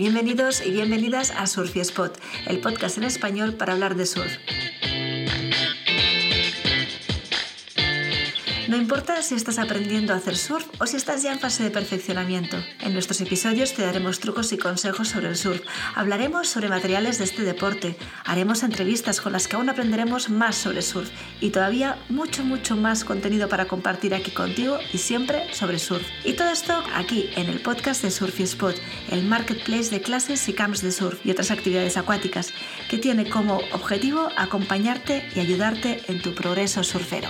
Bienvenidos y bienvenidas a Surf Spot, el podcast en español para hablar de surf. Importa si estás aprendiendo a hacer surf o si estás ya en fase de perfeccionamiento. En nuestros episodios te daremos trucos y consejos sobre el surf. Hablaremos sobre materiales de este deporte. Haremos entrevistas con las que aún aprenderemos más sobre surf y todavía mucho, mucho más contenido para compartir aquí contigo y siempre sobre surf. Y todo esto aquí en el podcast de Surf Spot, el marketplace de clases y camps de surf y otras actividades acuáticas, que tiene como objetivo acompañarte y ayudarte en tu progreso surfero.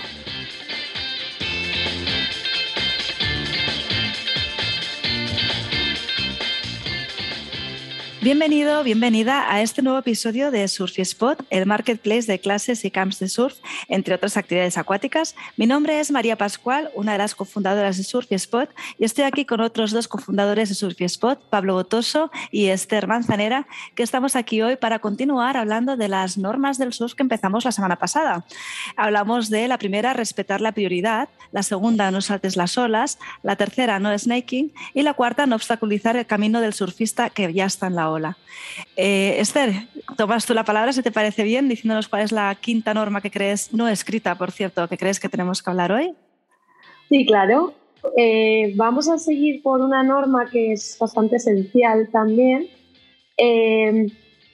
Bienvenido, bienvenida a este nuevo episodio de Surf Spot, el marketplace de clases y camps de surf, entre otras actividades acuáticas. Mi nombre es María Pascual, una de las cofundadoras de Surf Spot, y estoy aquí con otros dos cofundadores de Surf Spot, Pablo Botoso y Esther Manzanera, que estamos aquí hoy para continuar hablando de las normas del surf que empezamos la semana pasada. Hablamos de la primera, respetar la prioridad, la segunda, no saltes las olas, la tercera, no snaking, y la cuarta, no obstaculizar el camino del surfista que ya está en la Hola, eh, Esther, tomas tú la palabra si te parece bien, diciéndonos cuál es la quinta norma que crees, no escrita, por cierto, que crees que tenemos que hablar hoy. Sí, claro. Eh, vamos a seguir por una norma que es bastante esencial también, eh,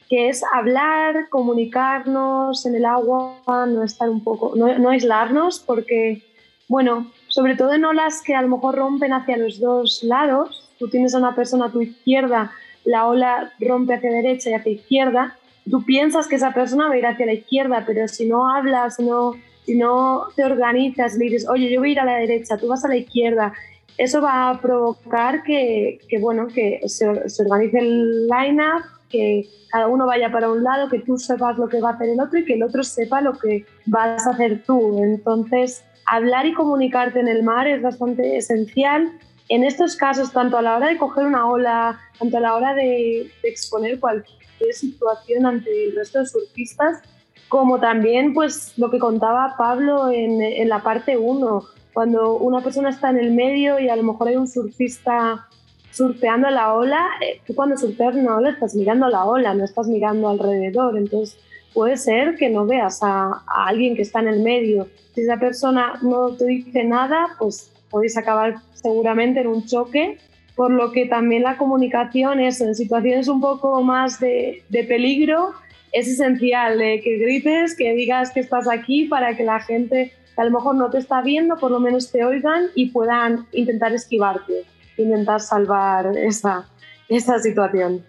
que es hablar, comunicarnos en el agua, no estar un poco, no, no aislarnos, porque, bueno, sobre todo en olas que a lo mejor rompen hacia los dos lados, tú tienes a una persona a tu izquierda la ola rompe hacia derecha y hacia izquierda, tú piensas que esa persona va a ir hacia la izquierda, pero si no hablas, no, si no te organizas, le dices, oye, yo voy a ir a la derecha, tú vas a la izquierda, eso va a provocar que, bueno, que se, se organice el line-up, que cada uno vaya para un lado, que tú sepas lo que va a hacer el otro y que el otro sepa lo que vas a hacer tú. Entonces, hablar y comunicarte en el mar es bastante esencial en estos casos, tanto a la hora de coger una ola, tanto a la hora de, exponer cualquier situación ante el resto de surfistas, como también pues lo que contaba Pablo en, la parte 1, cuando una persona está en el medio y a lo mejor hay un surfista surfeando la ola, eh, tú cuando surfeas una ola estás mirando la ola, no estás mirando alrededor, entonces puede ser que no veas a, a alguien que está en el medio. Si esa persona no te dice nada, pues podéis acabar seguramente en un choque, por lo que también la comunicación es en situaciones un poco más de, peligro, es esencial que grites, que digas que estás aquí para que la gente que a lo mejor no te está viendo, por lo menos te oigan y puedan intentar esquivarte, intentar salvar esa, esa situación.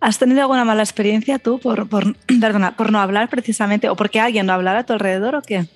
¿Has tenido alguna mala experiencia tú por, por, perdona, por no hablar precisamente o porque alguien no hablara a tu alrededor o qué?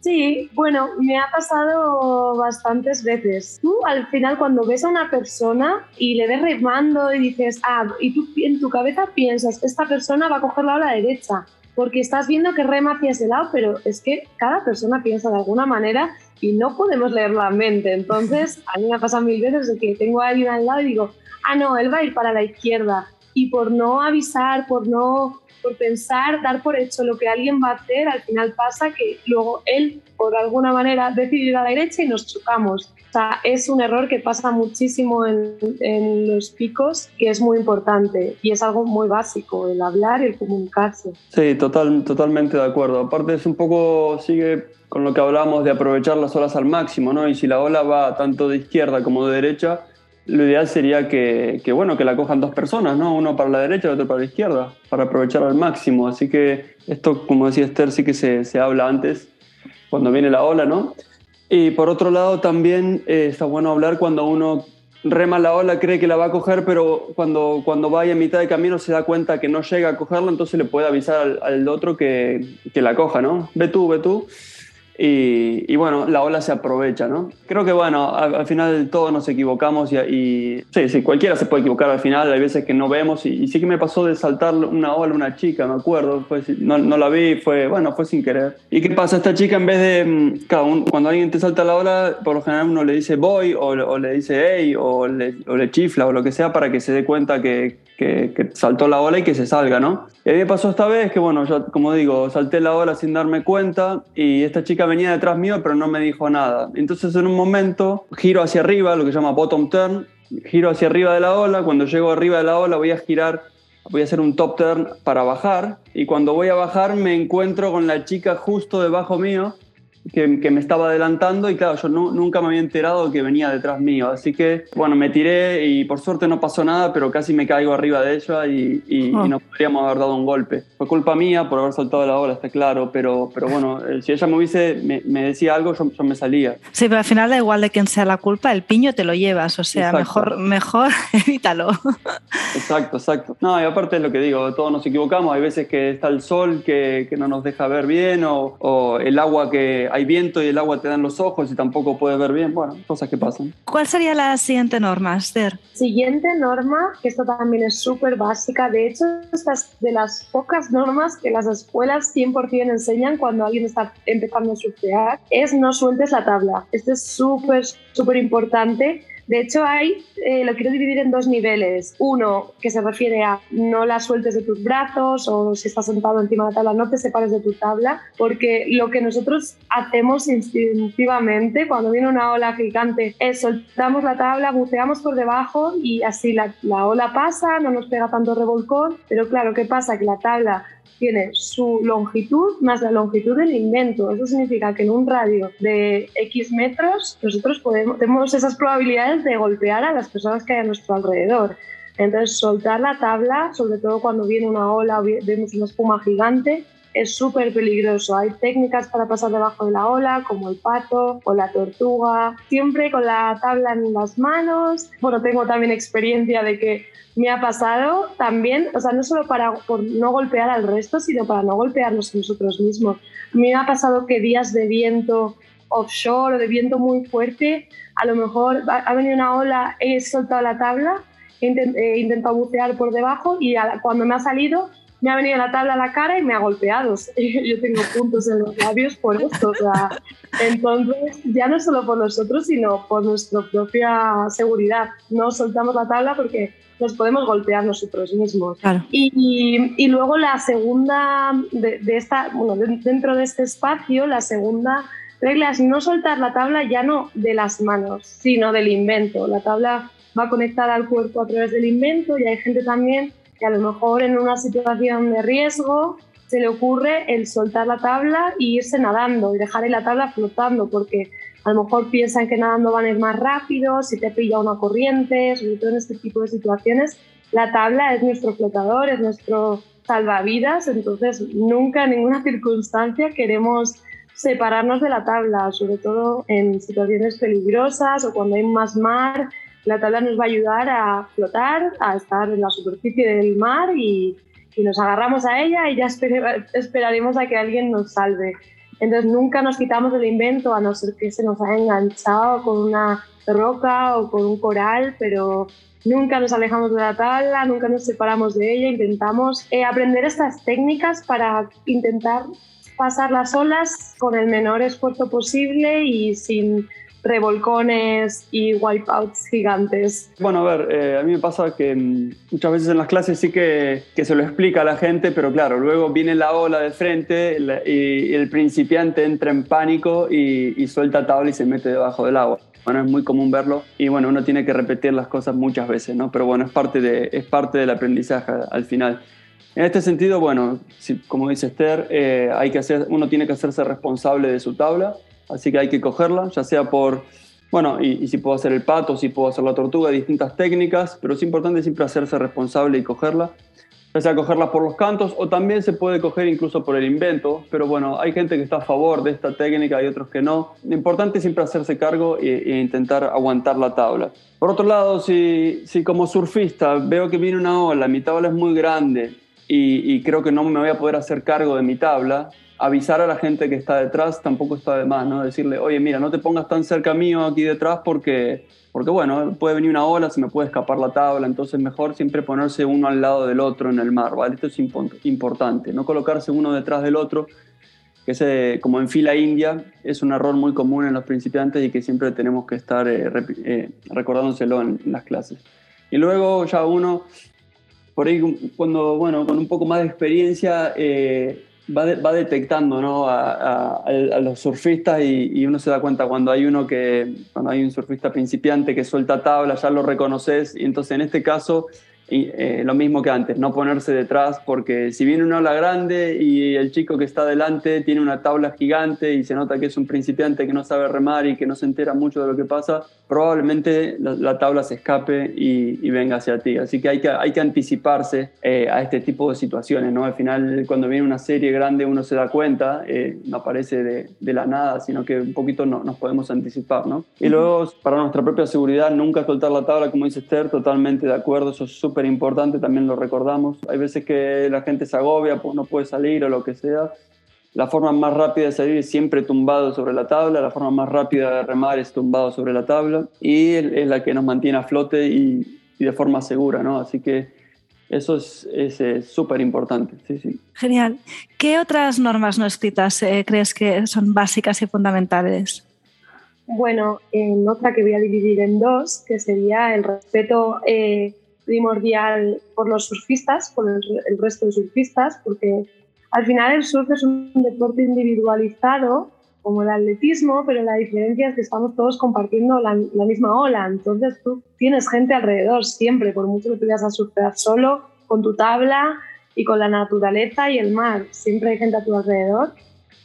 Sí, bueno, me ha pasado bastantes veces. Tú al final cuando ves a una persona y le ves remando y dices, ah, y tú en tu cabeza piensas, esta persona va a cogerla a la derecha, porque estás viendo que rema hacia ese lado, pero es que cada persona piensa de alguna manera y no podemos leer la mente. Entonces, a mí me ha pasado mil veces de que tengo a alguien al lado y digo, ah, no, él va a ir para la izquierda. Y por no avisar, por no por pensar, dar por hecho lo que alguien va a hacer, al final pasa que luego él, por alguna manera, decide ir a la derecha y nos chocamos. O sea, es un error que pasa muchísimo en, en, los picos, que es muy importante y es algo muy básico, el hablar y el comunicarse. Sí, total, totalmente de acuerdo. Aparte es un poco, sigue con lo que hablábamos de aprovechar las olas al máximo, ¿no? Y si la ola va tanto de izquierda como de derecha, lo ideal sería que, bueno, que la cojan dos personas, ¿no? Uno para la derecha y otro para la izquierda, para aprovechar al máximo. Así que esto, como decía Esther, sí que se, se habla antes, cuando viene la ola, ¿no? Y por otro lado, también eh, está bueno hablar cuando uno rema la ola, cree que la va a coger, pero cuando, cuando vaya a mitad de camino se da cuenta que no llega a cogerla, entonces le puede avisar al, al otro que, que la coja, ¿no? Ve tú, ve tú. Y, bueno, la ola se aprovecha, ¿no? Creo que bueno, al, final todos nos equivocamos y, sí, sí, cualquiera se puede equivocar al final, hay veces que no vemos y, sí que me pasó de saltar una ola una chica, me acuerdo, no, no, la vi, fue, bueno, fue sin querer. ¿Y qué pasa? Esta chica en vez de, mm, cuando alguien te salta la ola, por lo general uno le dice voy o, o le dice hey o le, o le chifla o lo que sea para que se dé cuenta que, que, saltó la ola y que se salga, ¿no? Y a mí me pasó esta vez que, bueno, yo, como digo, salté la ola sin darme cuenta y esta chica venía detrás mío, pero no me dijo nada. Entonces, en un momento, giro hacia arriba, lo que se llama bottom turn, giro hacia arriba de la ola, cuando llego arriba de la ola voy a girar, voy a hacer un top turn para bajar. Y cuando voy a bajar me encuentro con la chica justo debajo mío que, me estaba adelantando y claro, yo nunca me había enterado que venía detrás mío. Así que, bueno, me tiré y por suerte no pasó nada, pero casi me caigo arriba de ella y, y, ah. nos podríamos haber dado un golpe. Fue culpa mía por haber soltado la ola, está claro, pero, pero bueno, eh, si ella me hubiese, me, decía algo, yo, yo, me salía. Sí, pero al final da igual de quién sea la culpa, el piño te lo llevas, o sea, mejor, mejor evítalo. Exacto, exacto. No, y aparte es lo que digo, todos nos equivocamos, hay veces que está el sol que, que no nos deja ver bien o, o el agua que hay viento y el agua te dan los ojos y tampoco puedes ver bien. Bueno, cosas que pasan. ¿Cuál sería la siguiente norma, Esther? Siguiente norma, que esto también es súper básica. De hecho, esta es de las pocas normas que las escuelas 100% enseñan cuando alguien está empezando a surfear, es no sueltes la tabla. Esto es súper, súper importante de hecho, hay, eh, lo quiero dividir en dos niveles. Uno que se refiere a no la sueltes de tus brazos o si estás sentado encima de la tabla, no te separes de tu tabla, porque lo que nosotros hacemos instintivamente cuando viene una ola gigante es soltamos la tabla, buceamos por debajo y así la, la ola pasa, no nos pega tanto revolcón, pero claro, ¿qué pasa? Que la tabla tiene su longitud más la longitud del invento. Eso significa que en un radio de X metros nosotros podemos, tenemos esas probabilidades de golpear a las personas que hay a nuestro alrededor. Entonces, soltar la tabla, sobre todo cuando viene una ola vemos una espuma gigante, es súper peligroso. Hay técnicas para pasar debajo de la ola, como el pato o la tortuga, siempre con la tabla en las manos. Bueno, tengo también experiencia de que me ha pasado también, o sea, no solo para por no golpear al resto, sino para no golpearnos nosotros mismos. Me ha pasado que días de viento offshore o de viento muy fuerte, a lo mejor ha venido una ola, he soltado la tabla, he, intentado bucear por debajo y cuando me ha salido me ha venido la tabla a la cara y me ha golpeado. Yo tengo puntos en los labios por esto. O sea, entonces, ya no solo por nosotros, sino por nuestra propia seguridad. No soltamos la tabla porque nos podemos golpear nosotros mismos. Y, y, luego la segunda, de, esta, bueno, dentro de este espacio, la segunda regla es no soltar la tabla ya no de las manos, sino del invento. La tabla va conectada al cuerpo a través del invento y hay gente también que a lo mejor en una situación de riesgo se le ocurre el soltar la tabla e irse nadando y dejar la tabla flotando porque a lo mejor piensan que nadando van a ir más rápido, si te pilla una corriente, sobre todo en este tipo de situaciones, la tabla es nuestro flotador, es nuestro salvavidas, entonces nunca en ninguna circunstancia queremos separarnos de la tabla, sobre todo en situaciones peligrosas o cuando hay más mar la tabla nos va a ayudar a flotar, a estar en la superficie del mar y, nos agarramos a ella y ya esperaremos a que alguien nos salve. Entonces nunca nos quitamos del invento a no ser que se nos haya enganchado con una roca o con un coral, pero nunca nos alejamos de la tabla, nunca nos separamos de ella, intentamos eh, aprender estas técnicas para intentar pasar las olas con el menor esfuerzo posible y sin revolcones y wipeouts gigantes. Bueno, a ver, eh, a mí me pasa que mm, muchas veces en las clases sí que, que, se lo explica a la gente, pero claro, luego viene la ola de frente y, el principiante entra en pánico y, suelta tabla y se mete debajo del agua. Bueno, es muy común verlo y bueno, uno tiene que repetir las cosas muchas veces, ¿no? Pero bueno, es parte, de, es parte del aprendizaje al final. En este sentido, bueno, como dice Esther, eh, hay que hacer, uno tiene que hacerse responsable de su tabla así que hay que cogerla, ya sea por, bueno, y, si puedo hacer el pato, si puedo hacer la tortuga, distintas técnicas, pero es importante siempre hacerse responsable y cogerla, ya sea cogerla por los cantos o también se puede coger incluso por el invento, pero bueno, hay gente que está a favor de esta técnica y otros que no. Lo importante es siempre hacerse cargo e, e intentar aguantar la tabla. Por otro lado, si, si como surfista veo que viene una ola, mi tabla es muy grande y creo que no me voy a poder hacer cargo de mi tabla, avisar a la gente que está detrás tampoco está de más, ¿no? Decirle, oye, mira, no te pongas tan cerca mío aquí detrás porque, porque, bueno, puede venir una ola, se me puede escapar la tabla, entonces mejor siempre ponerse uno al lado del otro en el mar, ¿vale? Esto es importante, no colocarse uno detrás del otro, que es como en fila india, es un error muy común en los principiantes y que siempre tenemos que estar eh, eh, recordándoselo en, las clases. Y luego ya uno, por ahí cuando, bueno, con un poco más de experiencia, eh, va, detectando ¿no? a, los surfistas y, uno se da cuenta cuando hay uno que, cuando hay un surfista principiante que suelta tabla, ya lo reconoces y entonces en este caso y, eh, lo mismo que antes, no ponerse detrás, porque si viene una ola grande y el chico que está delante tiene una tabla gigante y se nota que es un principiante que no sabe remar y que no se entera mucho de lo que pasa, probablemente la, tabla se escape y, venga hacia ti. Así que hay que, hay que anticiparse eh, a este tipo de situaciones. ¿no? Al final, cuando viene una serie grande, uno se da cuenta, eh, no aparece de, de, la nada, sino que un poquito no, nos podemos anticipar. ¿no? Y luego, para nuestra propia seguridad, nunca soltar la tabla, como dice Esther, totalmente de acuerdo, eso es súper importante, también lo recordamos. Hay veces que la gente se agobia, pues no puede salir o lo que sea. La forma más rápida de salir es siempre tumbado sobre la tabla, la forma más rápida de remar es tumbado sobre la tabla y es la que nos mantiene a flote y, de forma segura, ¿no? Así que eso es súper importante. Sí, sí. Genial. ¿Qué otras normas no escritas eh, crees que son básicas y fundamentales? Bueno, en otra que voy a dividir en dos, que sería el respeto eh, primordial por los surfistas, por el, resto de surfistas, porque al final el surf es un deporte individualizado como el atletismo, pero la diferencia es que estamos todos compartiendo la, misma ola. Entonces tú tienes gente alrededor siempre, por mucho que tú vayas a surfear solo, con tu tabla y con la naturaleza y el mar. Siempre hay gente a tu alrededor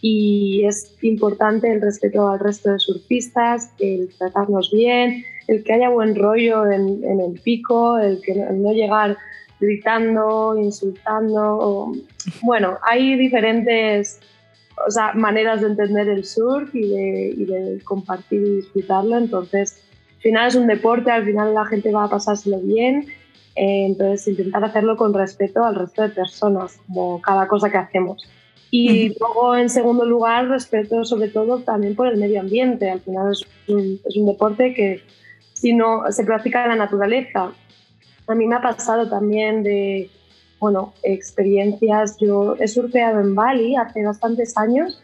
y es importante el respeto al resto de surfistas, el tratarnos bien, el que haya buen rollo en, el pico, el que no, llegar gritando, insultando. bueno, hay diferentes o sea, maneras de entender el surf y de, compartir y disfrutarlo. Entonces, al final es un deporte, al final la gente va a pasárselo bien. Eh, entonces, intentar hacerlo con respeto al resto de personas, como cada cosa que hacemos. Y luego, en segundo lugar, respeto sobre todo también por el medio ambiente. Al final es un, es un deporte que sino se practica la naturaleza. A mí me ha pasado también de, bueno, experiencias. Yo he surfeado en Bali hace bastantes años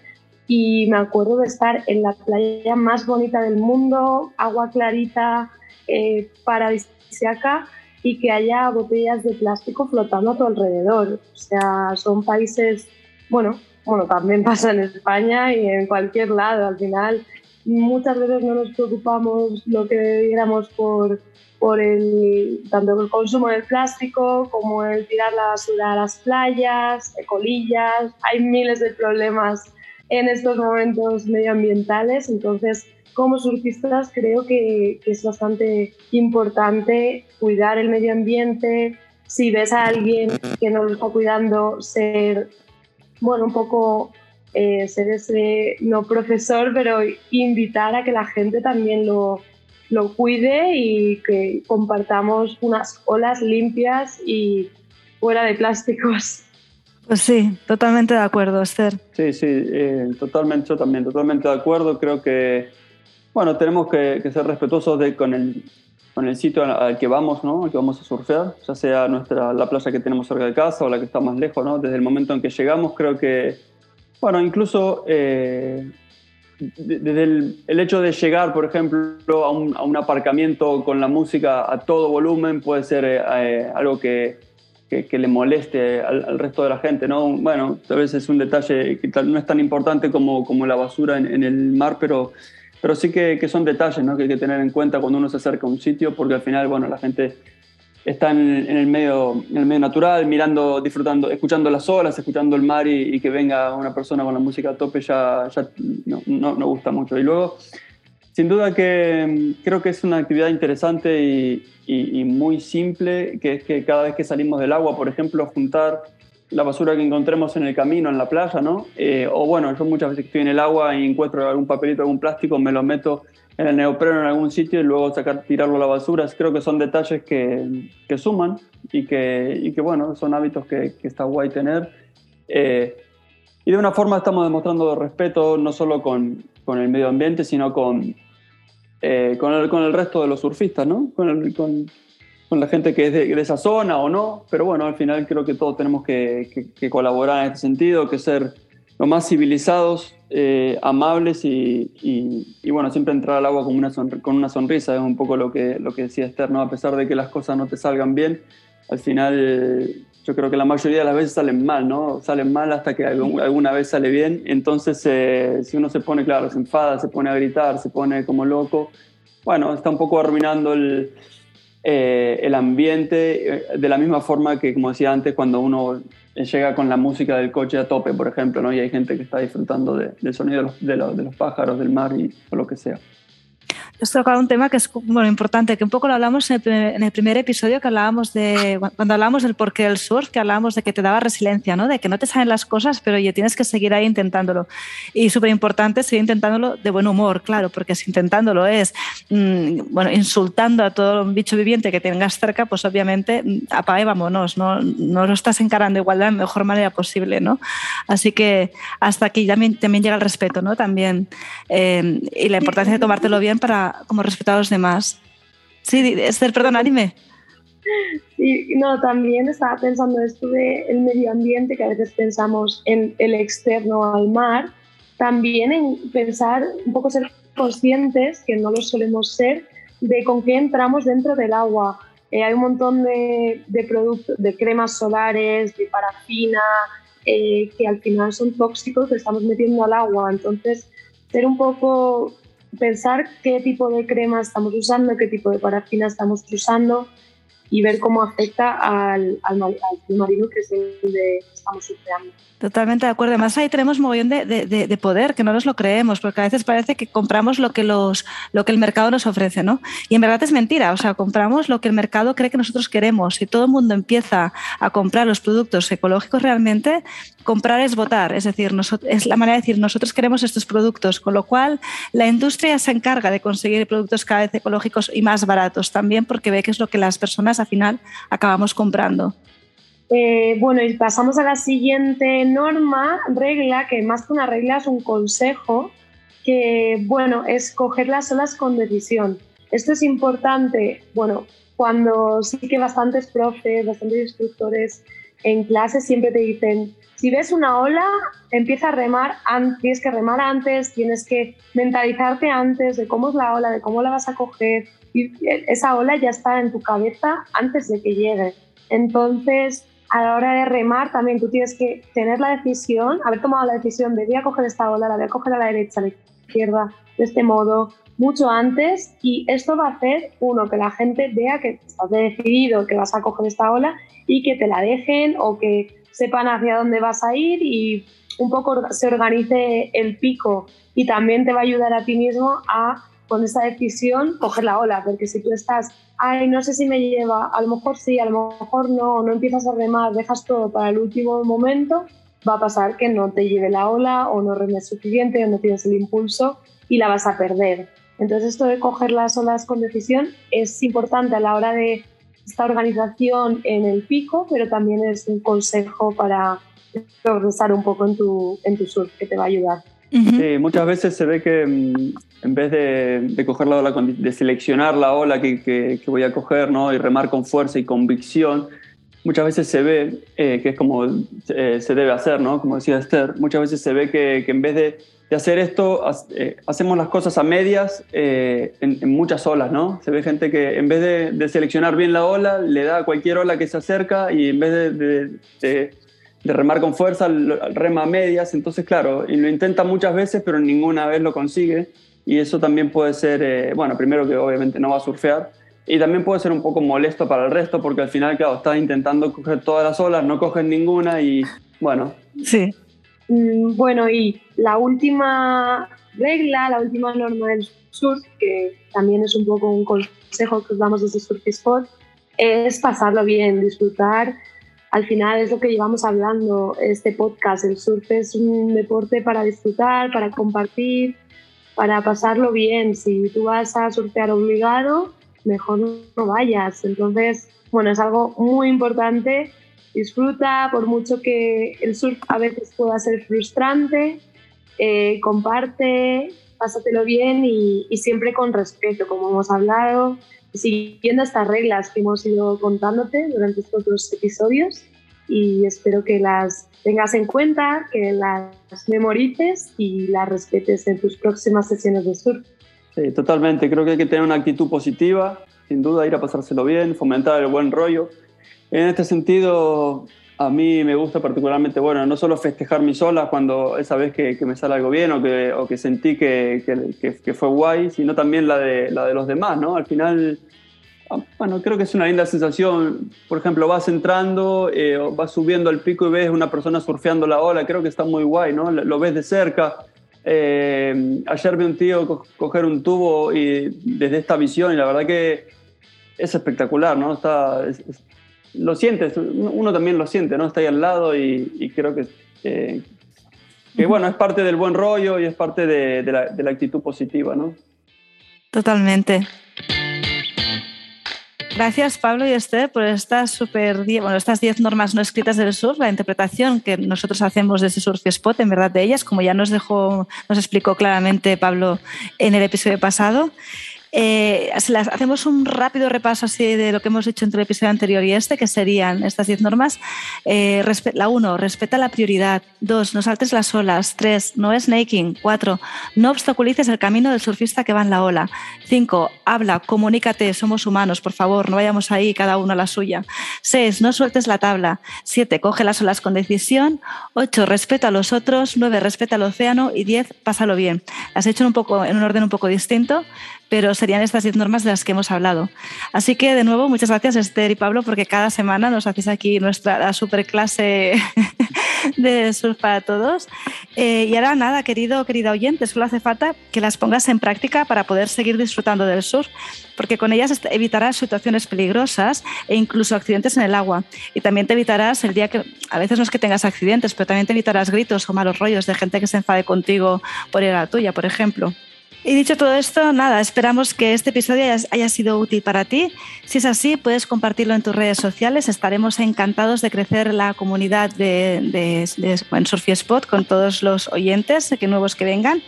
y me acuerdo de estar en la playa más bonita del mundo, agua clarita, eh, paradisíaca y que haya botellas de plástico flotando a tu alrededor. O sea, son países, bueno, bueno, también pasa en España y en cualquier lado. Al final muchas veces no nos preocupamos lo que debiéramos por, por el, tanto el consumo del plástico como el tirar la basura a las playas, colillas. Hay miles de problemas en estos momentos medioambientales, entonces como surfistas creo que, que, es bastante importante cuidar el medio ambiente. Si ves a alguien que no lo está cuidando, ser bueno, un poco eh, ser ese, no profesor, pero invitar a que la gente también lo, lo cuide y que compartamos unas olas limpias y fuera de plásticos. Pues sí, totalmente de acuerdo, Esther. Sí, sí, eh, totalmente, yo también, totalmente de acuerdo. Creo que, bueno, tenemos que, ser respetuosos de, con, el, con el sitio al que vamos, ¿no? Al que vamos a surfear, ya sea nuestra, la playa que tenemos cerca de casa o la que está más lejos, ¿no? Desde el momento en que llegamos, creo que bueno, incluso eh, desde el, hecho de llegar, por ejemplo, a un, aparcamiento con la música a todo volumen puede ser eh, eh, algo que, le moleste al, resto de la gente, ¿no? Bueno, a veces es un detalle que no es tan importante como, como la basura en, el mar, pero, pero sí que, son detalles ¿no? que hay que tener en cuenta cuando uno se acerca a un sitio, porque al final, bueno, la gente están en el medio, en el medio natural, mirando, disfrutando, escuchando las olas, escuchando el mar y, que venga una persona con la música a tope ya, ya no, no, gusta mucho. Y luego, sin duda que mm, creo que es una actividad interesante y, muy simple, que es que cada vez que salimos del agua, por ejemplo, juntar la basura que encontremos en el camino, en la playa, ¿no? Eh, o bueno, yo muchas veces estoy en el agua y encuentro algún papelito, algún plástico, me lo meto en el neopreno en algún sitio y luego sacar, tirarlo a la basura. Creo que son detalles que, que suman y que, y que, bueno, son hábitos que, que está guay tener. Eh, y de una forma estamos demostrando respeto no solo con, con el medio ambiente, sino con, eh, con, el, con, el, resto de los surfistas, ¿no? Con, con, con la gente que es de, de, esa zona o no. Pero bueno, al final creo que todos tenemos que, que colaborar en este sentido, que ser lo más civilizados eh, amables y, y, bueno, siempre entrar al agua con una, con una sonrisa, es un poco lo que, lo que decía Esther, ¿no? a pesar de que las cosas no te salgan bien, al final yo creo que la mayoría de las veces salen mal, ¿no? Salen mal hasta que alguna vez sale bien. Entonces, eh, si uno se pone, claro, se enfada, se pone a gritar, se pone como loco, bueno, está un poco arruinando el, eh, el ambiente eh, de la misma forma que, como decía antes, cuando uno llega con la música del coche a tope, por ejemplo, ¿no? Y hay gente que está disfrutando del sonido de los, de los, pájaros, del mar y, o lo que sea has tocado un tema que es bueno, importante, que un poco lo hablamos en el, primer, episodio, que hablábamos de, cuando hablábamos del porqué del surf, que hablábamos de que te daba resiliencia, ¿no? de que no te salen las cosas, pero oye, tienes que seguir ahí intentándolo. Y súper importante seguir intentándolo de buen humor, claro, porque si intentándolo es, mm, bueno, insultando a todo un bicho viviente que tengas cerca, pues obviamente mm, apaga y vámonos, ¿no? no lo estás encarando igual de la mejor manera posible, ¿no? Así que hasta aquí también, también llega el respeto, ¿no? También, eh, y la importancia de tomártelo bien para como respetar a los demás. Sí, Esther, perdona, dime. No, también estaba pensando esto del medio ambiente, que a veces pensamos en el externo al mar, también en pensar, un poco ser conscientes, que no lo solemos ser, de con qué entramos dentro del agua. Eh, hay un montón de, de, productos, de cremas solares, de parafina, eh, que al final son tóxicos que estamos metiendo al agua. Entonces, ser un poco pensar qué tipo de crema estamos usando, qué tipo de parafina estamos usando y ver cómo afecta al, al, al marino que es estamos surfeando. Totalmente de acuerdo. Además, ahí tenemos mogollón de, de, de, poder, que no nos lo creemos, porque a veces parece que compramos lo que, los, lo que el mercado nos ofrece, ¿no? Y en verdad es mentira. O sea, compramos lo que el mercado cree que nosotros queremos. Si todo el mundo empieza a comprar los productos ecológicos realmente, comprar es votar. Es decir, es la manera de decir, nosotros queremos estos productos. Con lo cual, la industria se encarga de conseguir productos cada vez ecológicos y más baratos también, porque ve que es lo que las personas al final acabamos comprando. Eh, bueno, y pasamos a la siguiente norma, regla, que más que una regla es un consejo, que bueno, es coger las olas con decisión. Esto es importante, bueno, cuando sí que bastantes profes, bastantes instructores en clase siempre te dicen, si ves una ola, empieza a remar, tienes que remar antes, tienes que mentalizarte antes de cómo es la ola, de cómo la vas a coger, y esa ola ya está en tu cabeza antes de que llegue. Entonces, a la hora de remar también tú tienes que tener la decisión, haber tomado la decisión de voy a coger esta ola, la voy a coger a la derecha, a la izquierda, de este modo, mucho antes y esto va a hacer, uno, que la gente vea que estás decidido que vas a coger esta ola y que te la dejen o que sepan hacia dónde vas a ir y un poco se organice el pico y también te va a ayudar a ti mismo a con esa decisión coger la ola, porque si tú estás, ay, no sé si me lleva, a lo mejor sí, a lo mejor no, no empiezas a remar, dejas todo para el último momento, va a pasar que no te lleve la ola o no remes suficiente o no tienes el impulso y la vas a perder. Entonces esto de coger las olas con decisión es importante a la hora de esta organización en el pico, pero también es un consejo para progresar un poco en tu, en tu surf que te va a ayudar. Sí, muchas veces se ve que mm, en vez de, de coger la ola, de seleccionar la ola que, que, voy a coger ¿no? y remar con fuerza y convicción, muchas veces se ve, eh, que es como eh, se debe hacer, ¿no? como decía Esther, muchas veces se ve que, que en vez de, de hacer esto, eh, hacemos las cosas a medias en, en, muchas olas. ¿no? Se ve gente que en vez de, de, seleccionar bien la ola, le da a cualquier ola que se acerca y en vez de de remar con fuerza, rema a medias, entonces claro, y lo intenta muchas veces, pero ninguna vez lo consigue, y eso también puede ser, eh, bueno, primero que obviamente no va a surfear, y también puede ser un poco molesto para el resto, porque al final, claro, estás intentando coger todas las olas, no coges ninguna, y bueno. Sí. Mm, bueno, y la última regla, la última norma del surf, que también es un poco un consejo que os damos desde Surf Spot, es pasarlo bien, disfrutar al final es lo que llevamos hablando este podcast. El surf es un deporte para disfrutar, para compartir, para pasarlo bien. Si tú vas a surfear obligado, mejor no vayas. Entonces, bueno, es algo muy importante. Disfruta, por mucho que el surf a veces pueda ser frustrante, eh, comparte, pásatelo bien y, y siempre con respeto, como hemos hablado siguiendo estas reglas que hemos ido contándote durante estos dos episodios y espero que las tengas en cuenta, que las memorices y las respetes en tus próximas sesiones de surf. Sí, totalmente. Creo que hay que tener una actitud positiva, sin duda ir a pasárselo bien, fomentar el buen rollo En este sentido, a mí me gusta particularmente, bueno, no solo festejar mis olas cuando esa vez que, me sale algo bien o que, o que sentí que, que, fue guay, sino también la de, la de los demás, ¿no? Al final, ah, bueno, creo que es una linda sensación. Por ejemplo, vas entrando, eh, vas subiendo al pico y ves una persona surfeando la ola, creo que está muy guay, ¿no? Lo ves de cerca. Eh, ayer vi un tío coger un tubo y desde esta visión y la verdad que es espectacular, ¿no? Está, lo sientes, uno también lo siente, ¿no? Está ahí al lado y, creo que, que, bueno, es parte del buen rollo y es parte de, la, de la, actitud positiva, ¿no? Totalmente. Gracias Pablo y Esther por estas super bueno, estas 10 normas no escritas del surf, la interpretación que nosotros hacemos de ese surf spot, en verdad de ellas, como ya nos dejó, nos explicó claramente Pablo en el episodio pasado. Eh, hacemos un rápido repaso así de lo que hemos hecho entre el episodio anterior y este, que serían estas 10 normas. Eh, la 1, respeta la prioridad. 2, no saltes las olas. 3, no snaking. 4, no obstaculices el camino del surfista que va en la ola. 5, habla, comunícate, somos humanos, por favor, no vayamos ahí cada uno a la suya. 6, no sueltes la tabla. 7, coge las olas con decisión. 8, respeta a los otros. 9, respeta el océano. Y 10, pásalo bien. Las he hecho un poco, en un orden un poco distinto, pero serían estas 10 normas de las que hemos hablado. Así que, de nuevo, muchas gracias Esther y Pablo, porque cada semana nos hacéis aquí nuestra super clase de surf para todos. Eh, y ahora, nada, querido querida oyente, solo hace falta que las pongas en práctica para poder seguir disfrutando del surf, porque con ellas evitarás situaciones peligrosas e incluso accidentes en el agua. Y también te evitarás el día que, a veces no es que tengas accidentes, pero también te evitarás gritos o malos rollos de gente que se enfade contigo por ir a la tuya, por ejemplo. Y dicho todo esto, nada, esperamos que este episodio haya, sido útil para ti. Si es así, puedes compartirlo en tus redes sociales. Estaremos encantados de crecer la comunidad de, de, de Spot con todos los oyentes que nuevos que vengan.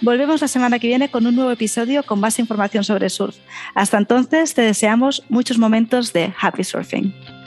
Volvemos la semana que viene con un nuevo episodio con más información sobre surf. Hasta entonces, te deseamos muchos momentos de happy surfing.